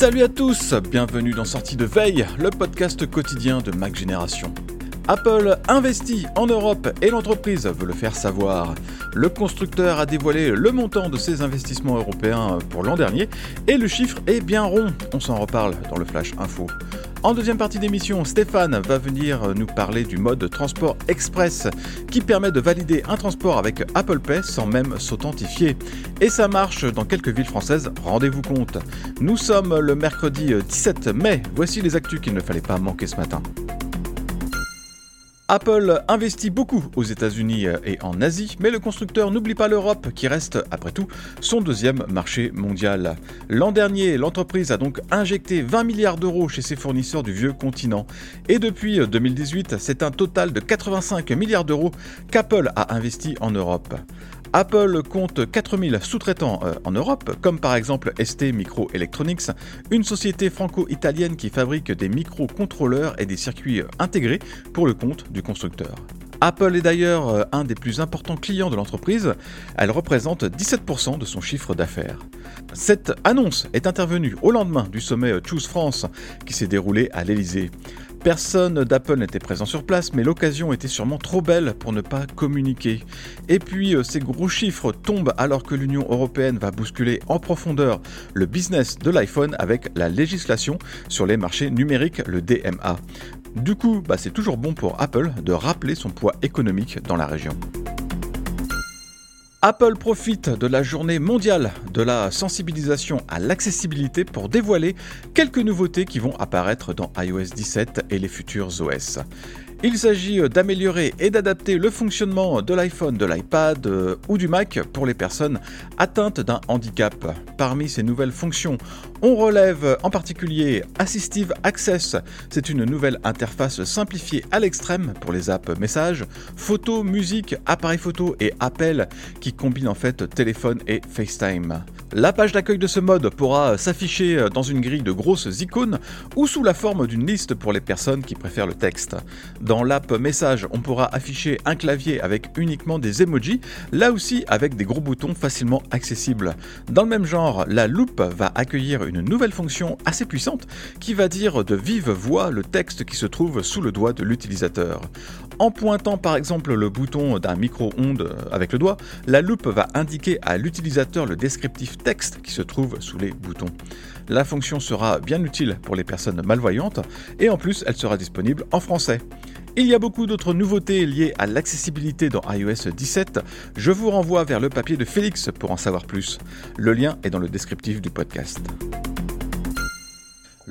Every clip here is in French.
Salut à tous, bienvenue dans Sortie de Veille, le podcast quotidien de Mac Génération. Apple investit en Europe et l'entreprise veut le faire savoir. Le constructeur a dévoilé le montant de ses investissements européens pour l'an dernier et le chiffre est bien rond. On s'en reparle dans le Flash Info. En deuxième partie d'émission, Stéphane va venir nous parler du mode transport express qui permet de valider un transport avec Apple Pay sans même s'authentifier. Et ça marche dans quelques villes françaises, rendez-vous compte. Nous sommes le mercredi 17 mai, voici les actus qu'il ne fallait pas manquer ce matin. Apple investit beaucoup aux États-Unis et en Asie, mais le constructeur n'oublie pas l'Europe, qui reste, après tout, son deuxième marché mondial. L'an dernier, l'entreprise a donc injecté 20 milliards d'euros chez ses fournisseurs du vieux continent. Et depuis 2018, c'est un total de 85 milliards d'euros qu'Apple a investi en Europe. Apple compte 4000 sous-traitants euh, en Europe, comme par exemple ST Microelectronics, une société franco-italienne qui fabrique des microcontrôleurs et des circuits euh, intégrés pour le compte du constructeur. Apple est d'ailleurs euh, un des plus importants clients de l'entreprise, elle représente 17% de son chiffre d'affaires. Cette annonce est intervenue au lendemain du sommet Choose France qui s'est déroulé à l'Elysée. Personne d'Apple n'était présent sur place, mais l'occasion était sûrement trop belle pour ne pas communiquer. Et puis, euh, ces gros chiffres tombent alors que l'Union européenne va bousculer en profondeur le business de l'iPhone avec la législation sur les marchés numériques, le DMA. Du coup, bah, c'est toujours bon pour Apple de rappeler son poids économique dans la région. Apple profite de la journée mondiale de la sensibilisation à l'accessibilité pour dévoiler quelques nouveautés qui vont apparaître dans iOS 17 et les futurs OS. Il s'agit d'améliorer et d'adapter le fonctionnement de l'iPhone, de l'iPad euh, ou du Mac pour les personnes atteintes d'un handicap. Parmi ces nouvelles fonctions, on relève en particulier Assistive Access. C'est une nouvelle interface simplifiée à l'extrême pour les apps messages, photos, musique, appareil photo et appels qui combinent en fait téléphone et FaceTime. La page d'accueil de ce mode pourra s'afficher dans une grille de grosses icônes ou sous la forme d'une liste pour les personnes qui préfèrent le texte. Dans l'app message, on pourra afficher un clavier avec uniquement des emojis, là aussi avec des gros boutons facilement accessibles. Dans le même genre, la loupe va accueillir nouvelle fonction assez puissante qui va dire de vive voix le texte qui se trouve sous le doigt de l'utilisateur. En pointant par exemple le bouton d'un micro-ondes avec le doigt, la loupe va indiquer à l'utilisateur le descriptif texte qui se trouve sous les boutons. La fonction sera bien utile pour les personnes malvoyantes et en plus elle sera disponible en français. Il y a beaucoup d'autres nouveautés liées à l'accessibilité dans iOS 17. Je vous renvoie vers le papier de Félix pour en savoir plus. Le lien est dans le descriptif du podcast.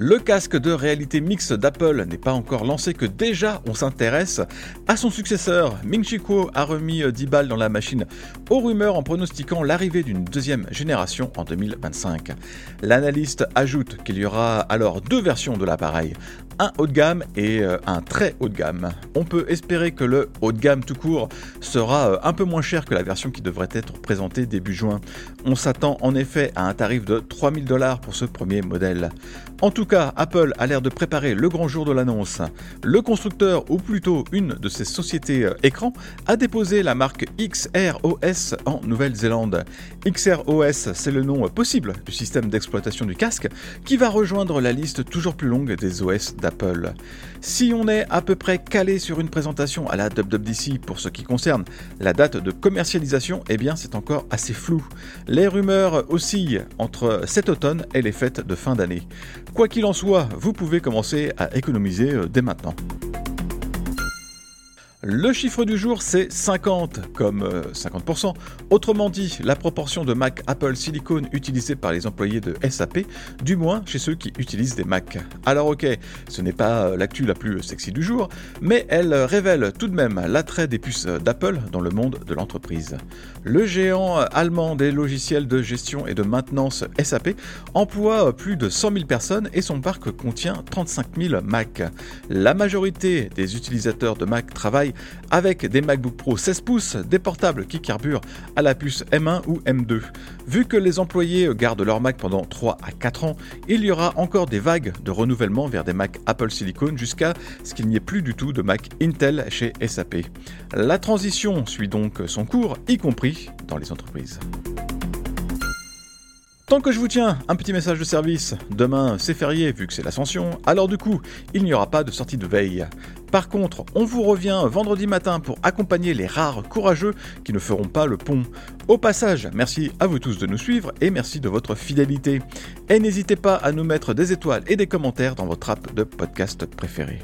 Le casque de réalité mixte d'Apple n'est pas encore lancé que déjà on s'intéresse à son successeur. Ming Chi Kuo a remis 10 balles dans la machine aux rumeurs en pronostiquant l'arrivée d'une deuxième génération en 2025. L'analyste ajoute qu'il y aura alors deux versions de l'appareil, un haut de gamme et euh, un très haut de gamme. On peut espérer que le haut de gamme tout court sera euh, un peu moins cher que la version qui devrait être présentée début juin. On s'attend en effet à un tarif de 3000 dollars pour ce premier modèle. En tout cas, Apple a l'air de préparer le grand jour de l'annonce. Le constructeur, ou plutôt une de ses sociétés euh, écran, a déposé la marque XROS en Nouvelle-Zélande. XROS, c'est le nom possible du système d'exploitation du casque qui va rejoindre la liste toujours plus longue des OS d'Apple. Si on est à peu près calé sur une présentation à la WWDC pour ce qui concerne la date de commercialisation, eh bien c'est encore assez flou. Les rumeurs oscillent entre cet automne et les fêtes de fin d'année. Quoi qu'il en soit, vous pouvez commencer à économiser euh, dès maintenant. Le chiffre du jour, c'est 50, comme 50%. Euh, Autrement dit, la proportion de Mac Apple Silicon utilisée par les employés de SAP, du moins chez ceux qui utilisent des Mac. Alors ok, ce n'est pas euh, l'actu la plus sexy du jour, mais elle révèle tout de même l'attrait des puces d'Apple dans le monde de l'entreprise. Le géant allemand des logiciels de gestion et de maintenance SAP emploie plus de 100 000 personnes et son parc contient 35 000 Mac. La majorité des utilisateurs de Mac travaillent avec des MacBook Pro 16 pouces, des portables qui carburent à la puce M1 ou M2. Vu que les employés gardent leur Mac pendant 3 à 4 ans, il y aura encore des vagues de renouvellement vers des Mac Apple Silicon jusqu'à ce qu'il n'y ait plus du tout de Mac Intel chez SAP. La transition suit donc son cours, y compris dans les entreprises. Tant que je vous tiens, un petit message de service. Demain, c'est férié vu que c'est l'ascension, alors du coup, il n'y aura pas de sortie de veille. Par contre, on vous revient vendredi matin pour accompagner les rares courageux qui ne feront pas le pont. Au passage, merci à vous tous de nous suivre et merci de votre fidélité. Et n'hésitez pas à nous mettre des étoiles et des commentaires dans votre app de podcast préférée.